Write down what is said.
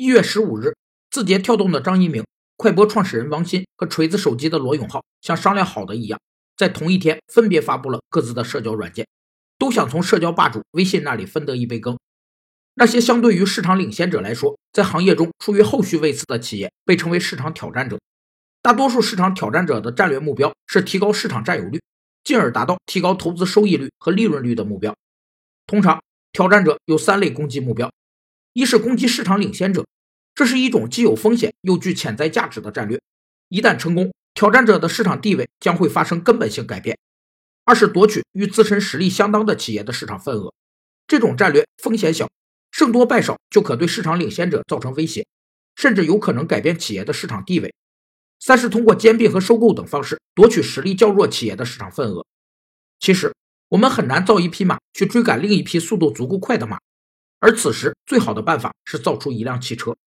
一月十五日，字节跳动的张一鸣、快播创始人王鑫和锤子手机的罗永浩像商量好的一样，在同一天分别发布了各自的社交软件，都想从社交霸主微信那里分得一杯羹。那些相对于市场领先者来说，在行业中处于后续位次的企业，被称为市场挑战者。大多数市场挑战者的战略目标是提高市场占有率，进而达到提高投资收益率和利润率的目标。通常，挑战者有三类攻击目标：一是攻击市场领先者，这是一种既有风险又具潜在价值的战略，一旦成功，挑战者的市场地位将会发生根本性改变；二是夺取与自身实力相当的企业的市场份额，这种战略风险小。胜多败少就可对市场领先者造成威胁，甚至有可能改变企业的市场地位。三是通过兼并和收购等方式夺取实力较弱企业的市场份额。其实我们很难造一匹马去追赶另一匹速度足够快的马，而此时最好的办法是造出一辆汽车。